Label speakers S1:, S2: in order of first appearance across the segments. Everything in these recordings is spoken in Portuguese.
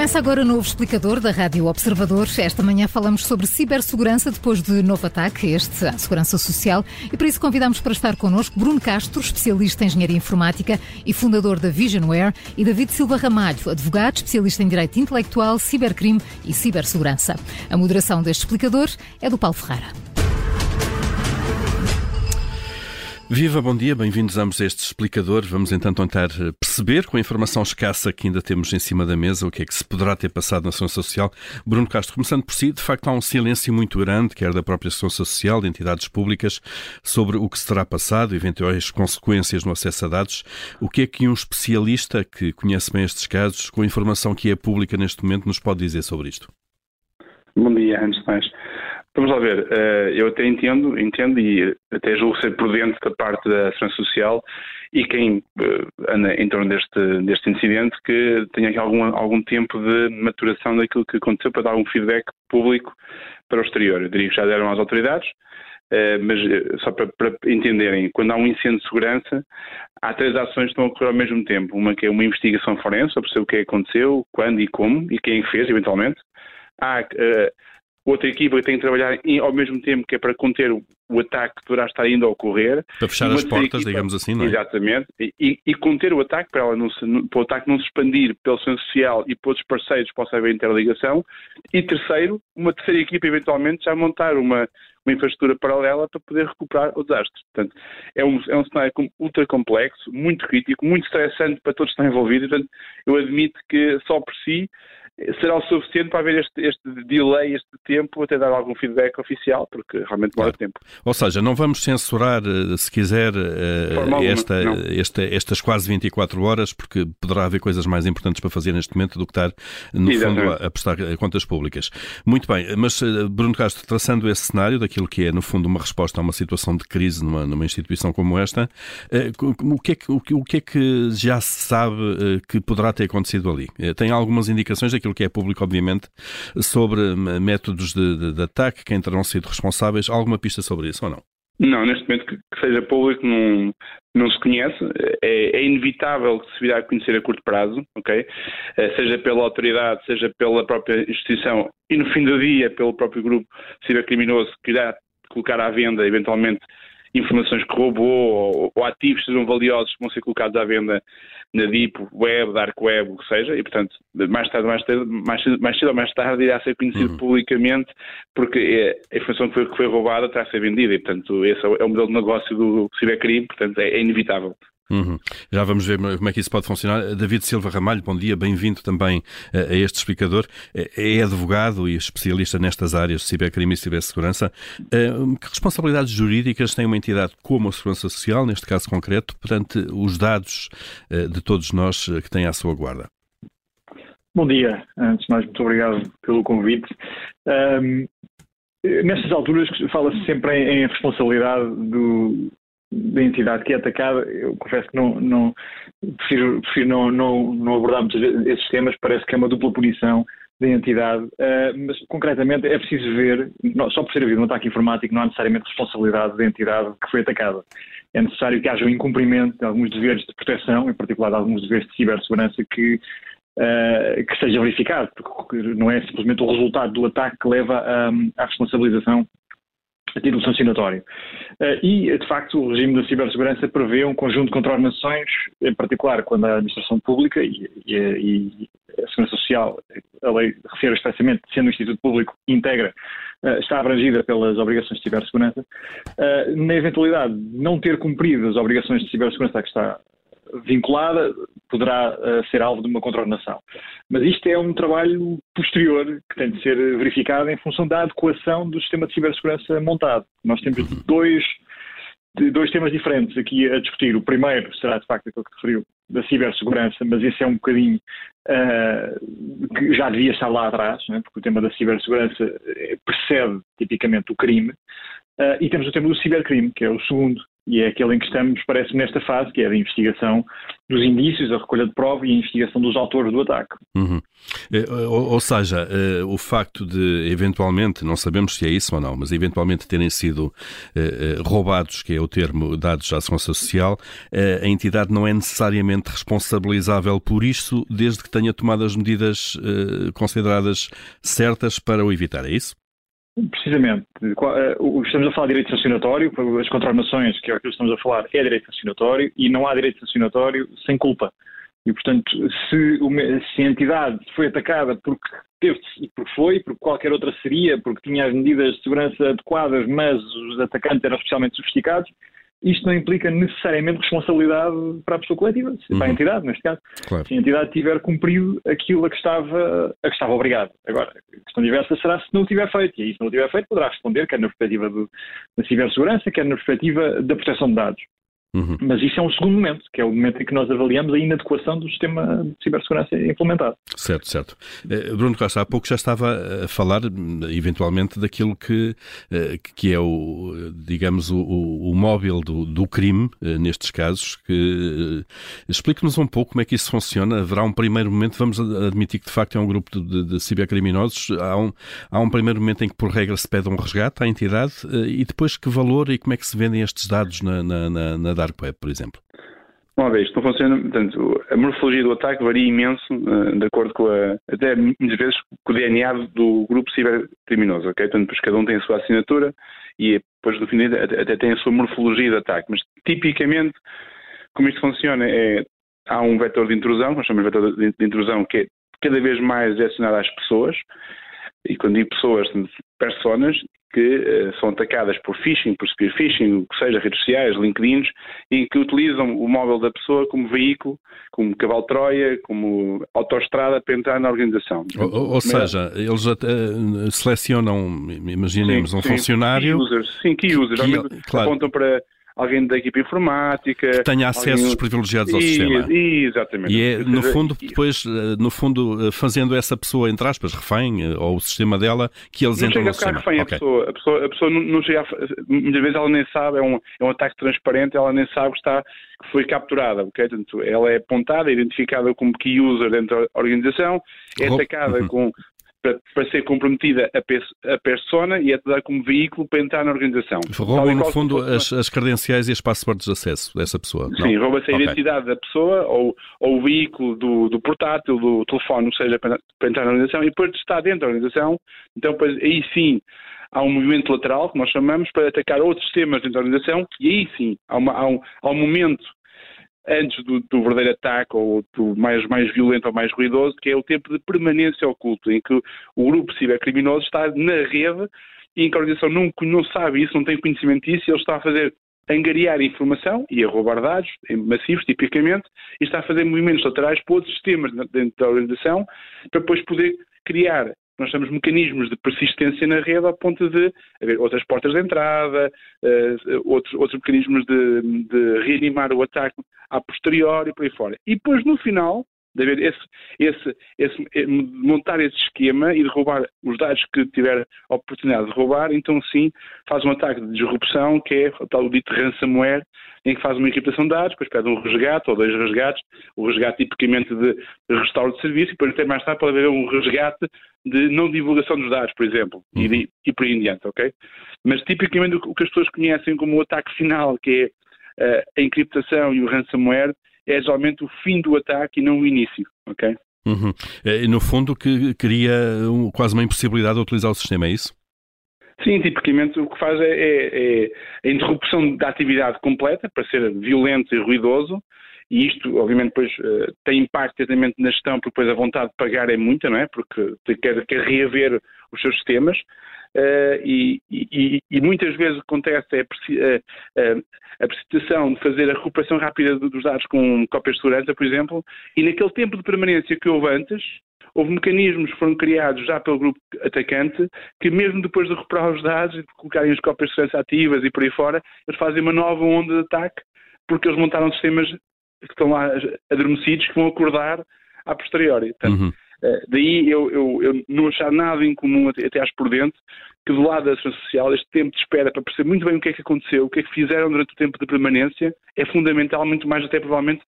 S1: Começa agora o novo explicador da Rádio Observador. Esta manhã falamos sobre cibersegurança depois de novo ataque, este à Segurança Social, e para isso convidamos para estar connosco Bruno Castro, especialista em engenharia informática e fundador da Visionware, e David Silva Ramalho, advogado, especialista em direito intelectual, cibercrime e cibersegurança. A moderação deste explicador é do Paulo Ferreira.
S2: Viva, bom dia, bem-vindos ambos a este explicador. Vamos então tentar perceber, com a informação escassa que ainda temos em cima da mesa, o que é que se poderá ter passado na Segurança Social. Bruno Castro, começando por si, de facto há um silêncio muito grande, quer da própria Segurança Social, de entidades públicas, sobre o que se terá passado, eventuais consequências no acesso a dados. O que é que um especialista que conhece bem estes casos, com a informação que é pública neste momento, nos pode dizer sobre isto?
S3: Bom dia, antes de mais. Vamos lá ver, eh, eu até entendo, entendo e até julgo ser prudente da parte da Segurança Social e quem eh, anda em torno deste, deste incidente que tenha aqui algum, algum tempo de maturação daquilo que aconteceu para dar um feedback público para o exterior. Eu diria que já deram às autoridades, eh, mas só para, para, entenderem, quando há um incêndio de segurança, há três ações que estão a ocorrer ao mesmo tempo. Uma que é uma investigação forense, para perceber o que é aconteceu, quando e como, e quem fez, eventualmente. Há outra equipa que tem que trabalhar ao mesmo tempo que é para conter o, o ataque que deverá estar ainda a ocorrer.
S2: Para fechar as portas, equipa, digamos assim, não é?
S3: Exatamente. E, e conter o ataque, para, se, para o ataque não se expandir pelo centro social e para outros parceiros possa haver interligação. E terceiro, uma terceira equipa eventualmente já montar uma, uma infraestrutura paralela para poder recuperar o desastre. Portanto, é um, é um cenário ultra complexo, muito crítico, muito estressante para todos que estão envolvidos. Portanto, eu admito que só por si será o suficiente para haver este, este delay, este tempo, até dar algum feedback oficial, porque realmente demora claro. tempo.
S2: Ou seja, não vamos censurar, eh, se quiser, eh, esta, esta, estas quase 24 horas, porque poderá haver coisas mais importantes para fazer neste momento do que estar, no Exatamente. fundo, a, a prestar contas públicas. Muito bem, mas eh, Bruno Castro, traçando esse cenário daquilo que é, no fundo, uma resposta a uma situação de crise numa, numa instituição como esta, o que, é que, o que é que já se sabe que poderá ter acontecido ali? Tem algumas indicações daquilo aquilo que é público, obviamente, sobre métodos de, de, de ataque, quem terão sido responsáveis. Alguma pista sobre isso ou não?
S3: Não, neste momento que, que seja público não, não se conhece. É, é, inevitável que se virá a conhecer a curto prazo, ok? Eh, seja pela autoridade, seja pela própria instituição e no fim do dia pelo próprio grupo cibercriminoso que irá colocar à venda eventualmente informações que roubou ou, ou ativos sejam valiosos que vão ser colocados à venda na Deep Web, Dark Web, o que seja, e portanto, mais tarde, mais, tarde, mais, mais cedo ou mais tarde irá ser conhecido uhum. publicamente porque é, a informação que foi, que foi roubada está a ser vendida e portanto esse é o modelo de negócio do cibercrime, portanto é, é inevitável.
S2: Uhum. Já vamos ver como é que isso pode funcionar. David Silva Ramalho, bom dia, bem-vindo também eh, a este explicador. Eh, é advogado e especialista nestas áreas de cibercrime e cibersegurança. Eh, que responsabilidades jurídicas tem uma entidade como a Segurança Social, neste caso concreto, perante os dados de todos nós que têm à sua guarda?
S4: Bom dia. Antes de mais, muito obrigado pelo convite. Um, nestas alturas fala-se sempre em, em responsabilidade do, da entidade que é atacada, eu confesso que não, não prefiro, prefiro não, não, não abordar vezes esses temas, parece que é uma dupla punição da entidade, uh, mas concretamente é preciso ver, só por ser havido um ataque informático não há necessariamente responsabilidade da entidade que foi atacada. É necessário que haja um incumprimento de alguns deveres de proteção, em particular de alguns deveres de cibersegurança que, uh, que seja verificado, porque não é simplesmente o resultado do ataque que leva à responsabilização a título sancionatório. Eh, e, de facto, o regime da cibersegurança prevê um conjunto de contraordenações, em particular quando a administração pública e, a Segurança Social, a lei refere expressamente, sendo um Instituto Público, integra, eh, está abrangida pelas obrigações de cibersegurança. Eh, na eventualidade de não ter cumprido as obrigações de cibersegurança que está vinculada, poderá uh, ser alvo de uma contraordenação. Mas isto é um trabalho posterior que tem de ser verificado em função da adequação do sistema de cibersegurança montado. Nós temos dois, dois temas diferentes aqui a discutir. O primeiro será, de facto, aquilo que referiu, da cibersegurança, mas esse é um bocadinho uh, que já devia estar lá atrás, né? porque o tema da cibersegurança eh, precede tipicamente o crime. Uh, e temos o tema do cibercrime, que é o segundo E é aquele em que estamos, parece-me, nesta fase, que é a investigação dos indícios, a recolha de prova e a investigação dos autores do ataque.
S2: Uhum. Eh, ou, ou, seja, eh, o facto de, eventualmente, não sabemos se é isso ou não, mas eventualmente terem sido eh, roubados, que é o termo dados à Segurança Social, a entidade não é necessariamente responsabilizável por isso, desde que tenha tomado as medidas consideradas certas para o evitar, é isso?
S4: Precisamente. Eh, estamos a falar de direito sancionatório, as contraordenações, que é o que estamos a falar, é direito sancionatório e não há direito sancionatório sem culpa. E, portanto, se, se a entidade foi atacada porque teve e porque foi, porque qualquer outra seria, porque tinha as medidas de segurança adequadas, mas os atacantes eram especialmente sofisticados, isto não implica necessariamente responsabilidade para a pessoa coletiva, uhum. para a entidade, neste caso. Claro. Se a entidade tiver cumprido aquilo a que estava, a que estava obrigado. Agora, a questão diversa será se não o tiver feito. E se não o tiver feito, poderá responder, quer na perspectiva do, da cibersegurança, quer na perspectiva da proteção de dados. Uhum. Mas isso é um segundo momento, que é o momento em que nós avaliamos a inadequação do sistema de cibersegurança implementado.
S2: Certo, certo. Eh, Bruno Costa, há pouco já estava a falar, eventualmente, daquilo que, eh, que é o, digamos, o, o móvel do, do crime, eh, nestes casos, que explique-nos um pouco como é que isso funciona. Haverá um primeiro momento, vamos admitir que de facto é um grupo de, de cibercriminosos, há um, há um primeiro momento em que, por regra, se pede um resgate à entidade e depois que valor e como é que se vendem estes dados na, na, na, na Dark Web, por exemplo?
S3: Uma vez, não funciona, portanto, a morfologia do ataque varia imenso uh, de acordo com a, até muitas vezes com o DNA do grupo cibercriminoso, ok? Portanto, depois cada um tem a sua assinatura e depois no fim até tem a sua morfologia de ataque, mas tipicamente como isto funciona é há um vetor de intrusão, nós chamamos de vetor de intrusão que é cada vez mais direcionado às pessoas, e quando digo pessoas, personas, que uh, são atacadas por phishing, por spear phishing, o que seja, redes sociais, LinkedIn, e que utilizam o móvel da pessoa como veículo, como cavalo Troia, como autoestrada para entrar na organização.
S2: Ou, ou seja, eles até selecionam, imaginemos, sim, um sim, funcionário.
S3: Key users, sim, key users. Que, claro. apontam para alguém da equipe informática.
S2: Que tenha acessos alguém... privilegiados ao e, sistema.
S3: Exatamente.
S2: E é, no fundo, depois, eh, no fundo, eh, fazendo essa pessoa, entre aspas, refém, eh, ou o sistema dela, que eles
S3: não
S2: entram
S3: no sistema. Refém, okay. a, pessoa, a, pessoa, a pessoa não, não chega a, Muitas vezes ela nem sabe, é um, é um ataque transparente, ela nem sabe que, está, que foi capturada, ok? Portanto, ela é apontada, identificada como key user dentro da organização, é atacada uhum. com para, para, ser comprometida a, pe a persona e é dar como veículo para entrar na organização.
S2: Roubam, no fundo, as, as, credenciais e as passaportes de acesso dessa pessoa?
S3: Sim, rouba-se a okay. identidade da pessoa ou, ou o veículo do, do portátil, do telefone, ou seja, para, para, entrar na organização e depois de estar dentro da organização, então depois, aí sim há um movimento lateral, que nós chamamos, para atacar outros sistemas dentro da organização e aí sim há, uma, há, um, há um momento antes do, do, verdadeiro ataque ou do mais, mais violento ou mais ruidoso, que é o tempo de permanência oculto, em que o grupo cibercriminoso está na rede e em que a organização não, não sabe isso, não tem conhecimento disso, e ele está a fazer angariar informação e a roubar dados massivos, tipicamente, e está a fazer movimentos laterais para outros sistemas dentro da organização, para depois poder criar nós temos mecanismos de persistência na rede ao ponto de haver outras portas de entrada, uh, outros, outros mecanismos de, de, reanimar o ataque a posteriori e por aí fora. E depois, no final, de haver esse, esse, esse, eh, montar esse esquema e de roubar os dados que tiver a oportunidade de roubar, então sim, faz um ataque de disrupção, que é o tal dito ransomware, em que faz uma encriptação de dados, depois pede um resgate ou dois resgates, o resgate tipicamente de restauro de serviço, e depois até mais tarde pode haver um resgate de não divulgação dos dados, por exemplo, uhum. e, e por aí em diante, ok? Mas tipicamente o que as pessoas conhecem como o ataque final, que é a encriptação e o ransomware, é geralmente o fim do ataque e não o início, ok?
S2: Uhum. É, no fundo, que cria quase uma impossibilidade de utilizar o sistema, é isso?
S3: Sim, tipicamente o que faz é, é, é a interrupção da atividade completa para ser violento e ruidoso, e isto, obviamente, depois uh, tem impacto diretamente na gestão, porque depois a vontade de pagar é muita, não é? Porque quer, quer reaver os seus sistemas. Uh, e, e, e, muitas vezes acontece é a, a, a precipitação de fazer a recuperação rápida dos dados com cópias de segurança, por exemplo, e naquele tempo de permanência que houve antes, houve mecanismos que foram criados já pelo grupo atacante que mesmo depois de recuperar os dados e de colocarem as cópias de segurança ativas e por aí fora, eles fazem uma nova onda de ataque porque eles montaram sistemas que estão lá adormecidos que vão acordar a posteriori. Portanto, uhum. Uh, daí eu, eu, eu, não achar nada em comum, até, acho por dentro, que do lado da Segurança Social, este tempo de espera para perceber muito bem o que é que aconteceu, o que é que fizeram durante o tempo de permanência, é fundamental, muito mais até provavelmente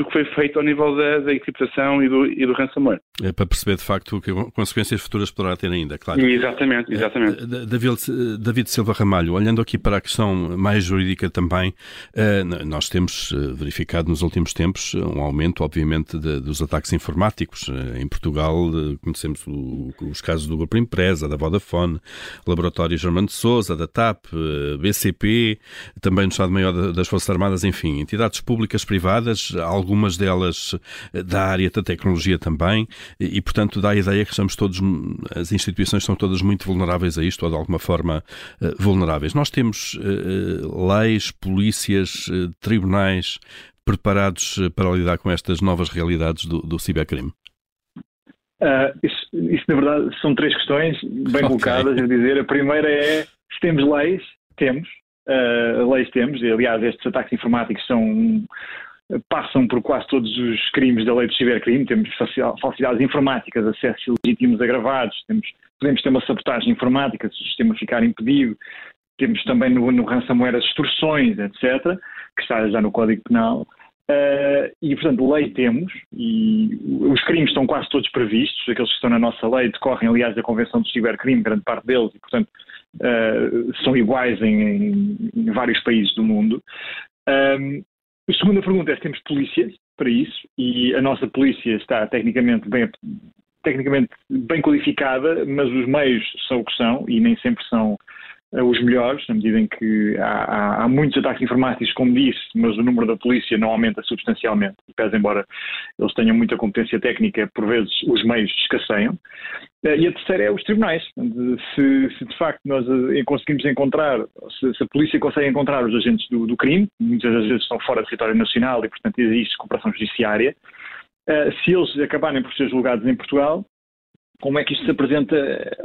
S3: do que foi feito ao nível da, da encriptação e do, e do ransomware.
S2: É para perceber de facto que consequências futuras poderá ter ainda, claro.
S3: Exatamente, exatamente.
S2: Uh, David, David, Silva Ramalho, olhando aqui para a questão mais jurídica também, uh, nós temos verificado nos últimos tempos um aumento, obviamente, de, dos ataques informáticos. Em Portugal conhecemos o, os casos do Grupo Empresa, da Vodafone, Laboratório Germano de Souza, da TAP, BCP, também no Estado-Maior das Forças Armadas, enfim, entidades públicas, privadas, algumas delas eh, da área da tecnologia também, e, portanto dá a ideia que estamos todos, as instituições são todas muito vulneráveis a isto, ou de alguma forma eh, vulneráveis. Nós temos uh, leis, polícias, tribunais preparados para lidar com estas novas realidades do, do cibercrime?
S4: Uh, isso, isso, na verdade, são três questões bem okay. colocadas. A dizer, a primeira é se temos leis, temos. Uh, leis temos, e, aliás, estes ataques informáticos são passam por quase todos os crimes da lei do cibercrime. Temos falsidades informáticas, acessos ilegítimos agravados, temos, podemos ter uma sabotagem informática se o sistema ficar impedido, temos também no, no ransomware as extorsões, etc., que está já no Código Penal. Uh, e, portanto, lei temos, e os crimes estão quase todos previstos, aqueles que estão na nossa lei decorrem, aliás, da Convenção do Cibercrime, grande parte deles, e, portanto, uh, são iguais em, em, vários países do mundo. Um, a segunda pergunta é se temos polícias para isso e a nossa polícia está tecnicamente bem, tecnicamente bem qualificada, mas os meios são o que são e nem sempre são os melhores, na medida em que há, há, há, muitos ataques informáticos, como disse, mas o número da polícia não aumenta substancialmente, pese embora eles tenham muita competência técnica, por vezes os meios escasseiam. Eh, e a terceira é os tribunais. Se, se de facto nós eh, conseguimos encontrar, se, se, a polícia consegue encontrar os agentes do, do crime, muitas das vezes estão fora do território nacional e, portanto, existe cooperação judiciária, se eles acabarem por ser julgados em Portugal, como é que isto se apresenta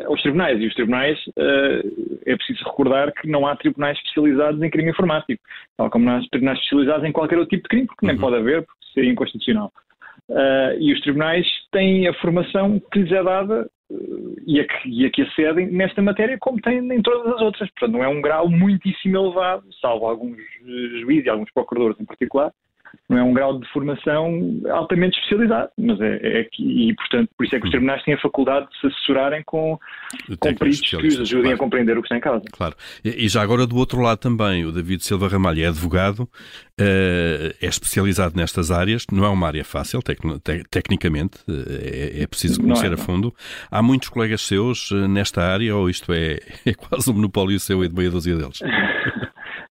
S4: aos tribunais. E os tribunais, uh, é preciso recordar que não há tribunais especializados em crime informático, tal como não há tribunais especializados em qualquer outro tipo de crime, porque nem uhum. pode haver, porque seria inconstitucional. Uh, e os tribunais têm a formação que lhes é dada uh, e, a que, e a que acedem nesta matéria, como têm em todas as outras. Portanto, não é um grau muitíssimo elevado, salvo alguns juízes e alguns procuradores em particular, não é um grau de formação altamente especializado, mas é, é e portanto por isso é que os tribunais têm a faculdade de se assessorarem com, com peritos que os ajudem claro. a compreender o que está em causa.
S2: Claro. E, já agora do outro lado também, o David Silva Ramalho é advogado, eh, é especializado nestas áreas, não é uma área fácil tec, tecnicamente, eh, é, é preciso conhecer é, a fundo. Há muitos colegas seus eh, nesta área ou isto é, é quase um monopólio seu e de meia dúzia deles?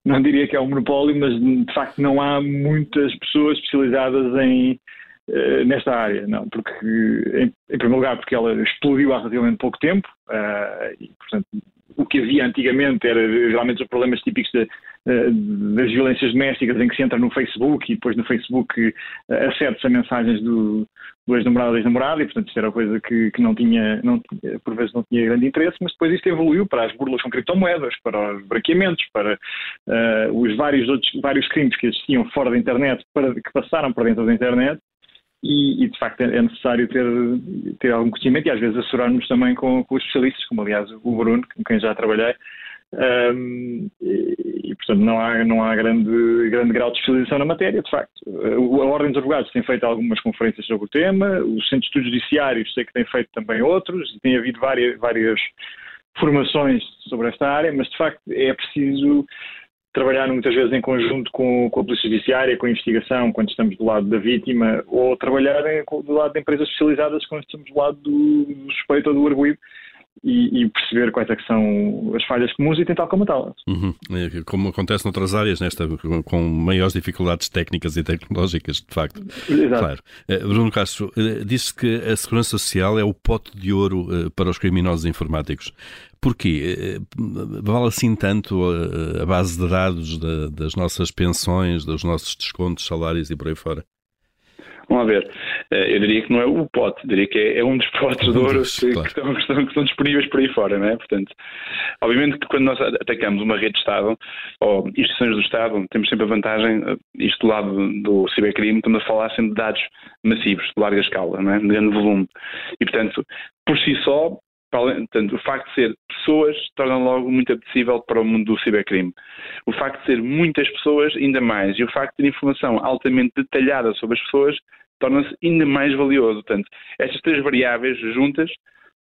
S4: não diria que é um monopólio, mas de facto não há muitas pessoas especializadas em, uh, nesta área, não, porque em, em, primeiro lugar porque ela explodiu há relativamente pouco tempo uh, e portanto o que havia antigamente era geralmente os problemas típicos de, eh, das violências domésticas em que se entra no Facebook e depois no Facebook acede-se a mensagens do, do ex-namorado ou ex-namorada e portanto isto era coisa que, que não tinha, não, por vezes não tinha grande interesse, mas depois isto evoluiu para as burlas com criptomoedas, para os branqueamentos, para uh, os vários outros vários crimes que existiam fora da internet, para, que passaram por dentro da internet e, e, de facto é necessário ter, ter algum conhecimento e às vezes assessorarmos também com, com os especialistas, como aliás o Bruno, com quem já trabalhei. Um, e, e, portanto não há, não há grande, grande grau de especialização na matéria, de facto. A Ordem dos Advogados tem feito algumas conferências sobre o tema, o Centro de Estudos Judiciários sei que tem feito também outros, e tem havido várias, várias formações sobre esta área, mas de facto é preciso trabalhar muitas vezes em conjunto com, com, a Polícia Judiciária, com a investigação, quando estamos do lado da vítima, ou trabalhar do lado de empresas especializadas quando estamos do lado do, do suspeito ou do arguido. E, e, perceber quais é são as falhas comuns e tentar comatá-las.
S2: Uhum. É, como acontece noutras áreas, nesta, com maiores dificuldades técnicas e tecnológicas, de facto.
S4: Exato.
S2: Claro. Eh, Bruno Castro, eh, disse que a segurança social é o pote de ouro eh, para os criminosos informáticos. Porquê? Vale assim tanto a, base de dados das nossas pensões, dos nossos descontos, salários e por aí fora?
S3: Vamos ver. Eh, eu diria que não é o pote, diria que é, é um dos potes de ouro que, claro. que, estão, que, estão, que, estão, disponíveis por aí fora, não é? Portanto, obviamente que quando nós atacamos uma rede de Estado ou instituições do Estado, temos sempre a vantagem, eh, isto do lado do cibercrime, estamos a falar sempre de dados massivos, de larga escala, não é? de grande volume. E, portanto, por si só, Portanto, o facto de ser pessoas torna logo muito apetecível para o mundo do cibercrime. O facto de ser muitas pessoas, ainda mais. E o facto de ter informação altamente detalhada sobre as pessoas torna-se ainda mais valioso. Portanto, estas três variáveis juntas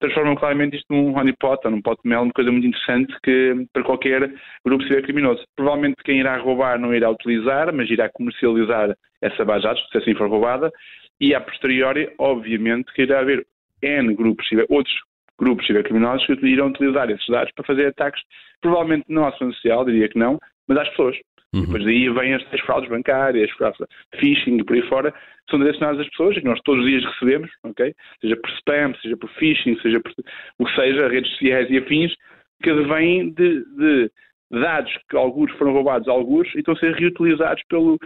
S3: transformam claramente isto num honeypot ou num pot de mel, uma coisa muito interessante que, para qualquer grupo cibercriminoso. Provavelmente quem irá roubar não irá utilizar, mas irá comercializar essa base de dados, se assim for roubada, e a posteriori, obviamente, que irá haver N grupos, outros grupos cibercriminosos que irão utilizar esses dados para fazer ataques, provavelmente não à segurança social, diria que não, mas às pessoas. Uhum. Depois daí vêm as, as fraudes bancárias, fraudes phishing e por aí fora, são direcionadas às pessoas, que nós todos os dias recebemos, ok? Seja por spam, seja por phishing, seja por o que seja, redes sociais e afins, que vêm de, de dados que alguns foram roubados a alguns e estão a ser reutilizados pelo,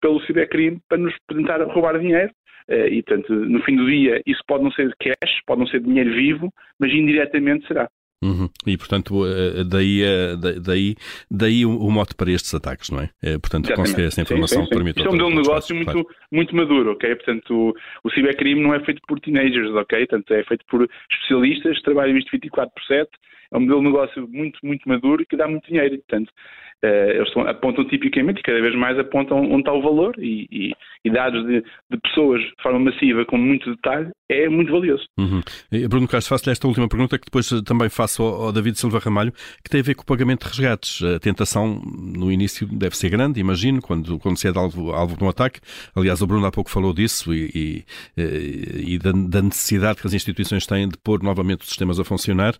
S3: pelo cibercrime para nos tentar roubar dinheiro e, portanto, no fim do dia, isso pode não ser cash, pode não ser dinheiro vivo, mas indiretamente será.
S2: Uhum. E, portanto, eh, daí, eh, daí, daí o, mote para estes ataques, não é? Portanto, Exatamente. conseguir essa informação sim, sim, sim. permite...
S3: Isto é um modelo de negócio muito, claro. muito maduro, ok? Portanto, o, o cibercrime não é feito por teenagers, ok? Portanto, é feito por especialistas que trabalham isto 24 por 7, é um modelo de negócio muito, muito maduro e que dá muito dinheiro. Portanto, uh, eles apontam tipicamente e cada vez mais apontam onde está o valor e, e, e dados de, de, pessoas de forma massiva com muito detalhe é muito valioso.
S2: Uhum. Bruno Castro, faço-lhe esta última pergunta que depois também faço ao, ao, David Silva Ramalho, que tem a ver com o pagamento de resgates. A tentação no início deve ser grande, imagino, quando, quando se é de alvo, alvo de um ataque. Aliás, o Bruno há pouco falou disso e, e, eh, e da, da, necessidade que as instituições têm de pôr novamente os sistemas a funcionar.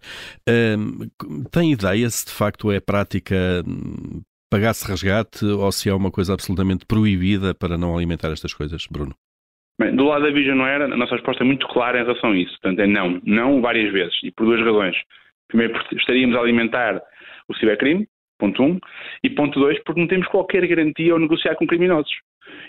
S2: Tem ideia se de facto é prática pagar-se resgate ou se é uma coisa absolutamente proibida para não alimentar estas coisas, Bruno?
S3: Bem, do lado da Vision era, a nossa resposta é muito clara em relação a isso. Portanto, é não. Não várias vezes. E por duas razões. Primeiro, porque estaríamos a alimentar o cibercrime, ponto um. E ponto dois, porque não temos qualquer garantia ao negociar com criminosos.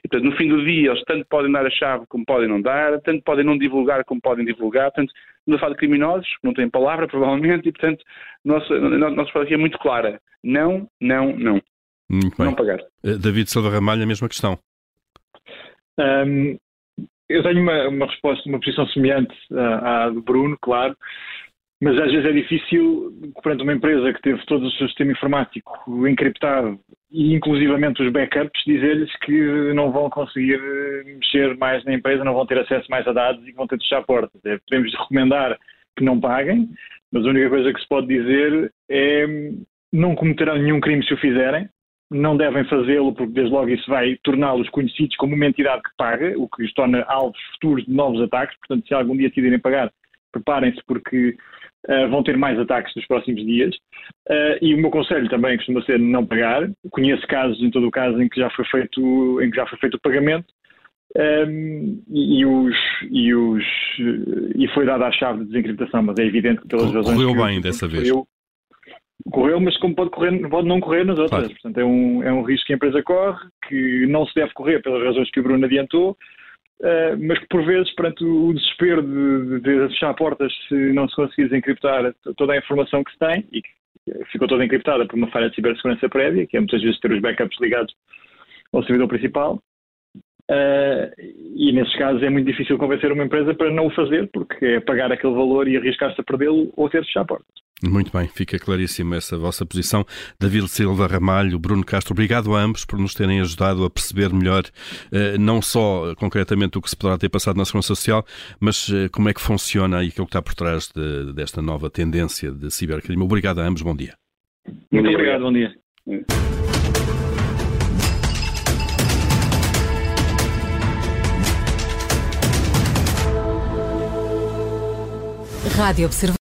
S3: E, portanto, no fim do dia, eles tanto podem dar a chave como podem não dar, tanto podem não divulgar como podem divulgar. Portanto, não fala de criminosos, não têm palavra, provavelmente, e, portanto, nossa, a nossa resposta aqui é muito clara. Não, não, não.
S2: Muito bem.
S3: Não pagar.
S2: Eh, David Silva Ramalho, a mesma questão.
S4: Um, eu tenho uma, uma, resposta, uma posição semelhante à, à do Bruno, claro, mas às vezes é difícil, perante uma empresa que teve todo o seu sistema informático encriptado e inclusivamente os backups, dizer-lhes que não vão conseguir mexer mais na empresa, não vão ter acesso mais a dados e vão ter de fechar portas. É, podemos recomendar que não paguem, mas a única coisa que se pode dizer é não cometerão nenhum crime se o fizerem, não devem fazê-lo porque desde logo isso vai torná-los conhecidos como uma entidade que paga, o que os torna alvos futuros de novos ataques, portanto se algum dia decidirem pagar, preparem-se porque uh, vão ter mais ataques nos próximos dias. Uh, e o meu conselho também costuma ser não pagar. Conheço casos, em todo o caso, em que já foi feito, em que já foi feito o pagamento um, ehm, e, os, e, os, e foi dada a chave de desencriptação, mas é evidente que pelas razões.
S2: Correu bem dessa vez.
S4: Correu, mas como pode, correr, pode não correr nas outras. Claro. Portanto, é um, é um risco que a empresa corre, que não se deve correr pelas razões que o Bruno adiantou, uh, mas que por vezes, perante o desespero de, de, fechar portas se não se conseguir desencriptar toda a informação que se tem, e que ficou toda encriptada por uma falha de cibersegurança prévia, que é muitas vezes ter os backups ligados ao servidor principal, Uh, e nesses casos é muito difícil convencer uma empresa para não o fazer, porque é pagar aquele valor e arriscar-se a perdê-lo ou ter fechar portas.
S2: Muito bem, fica claríssima essa vossa posição. David Silva Ramalho, Bruno Castro, obrigado a ambos por nos terem ajudado a perceber melhor uh, não só concretamente o que se poderá ter passado na Segurança Social, mas uh, como é que funciona e aquilo que está por trás de, desta nova tendência de cibercrime. Obrigado a ambos, bom dia.
S4: Muito obrigado, bom dia.
S1: Rádio Observador.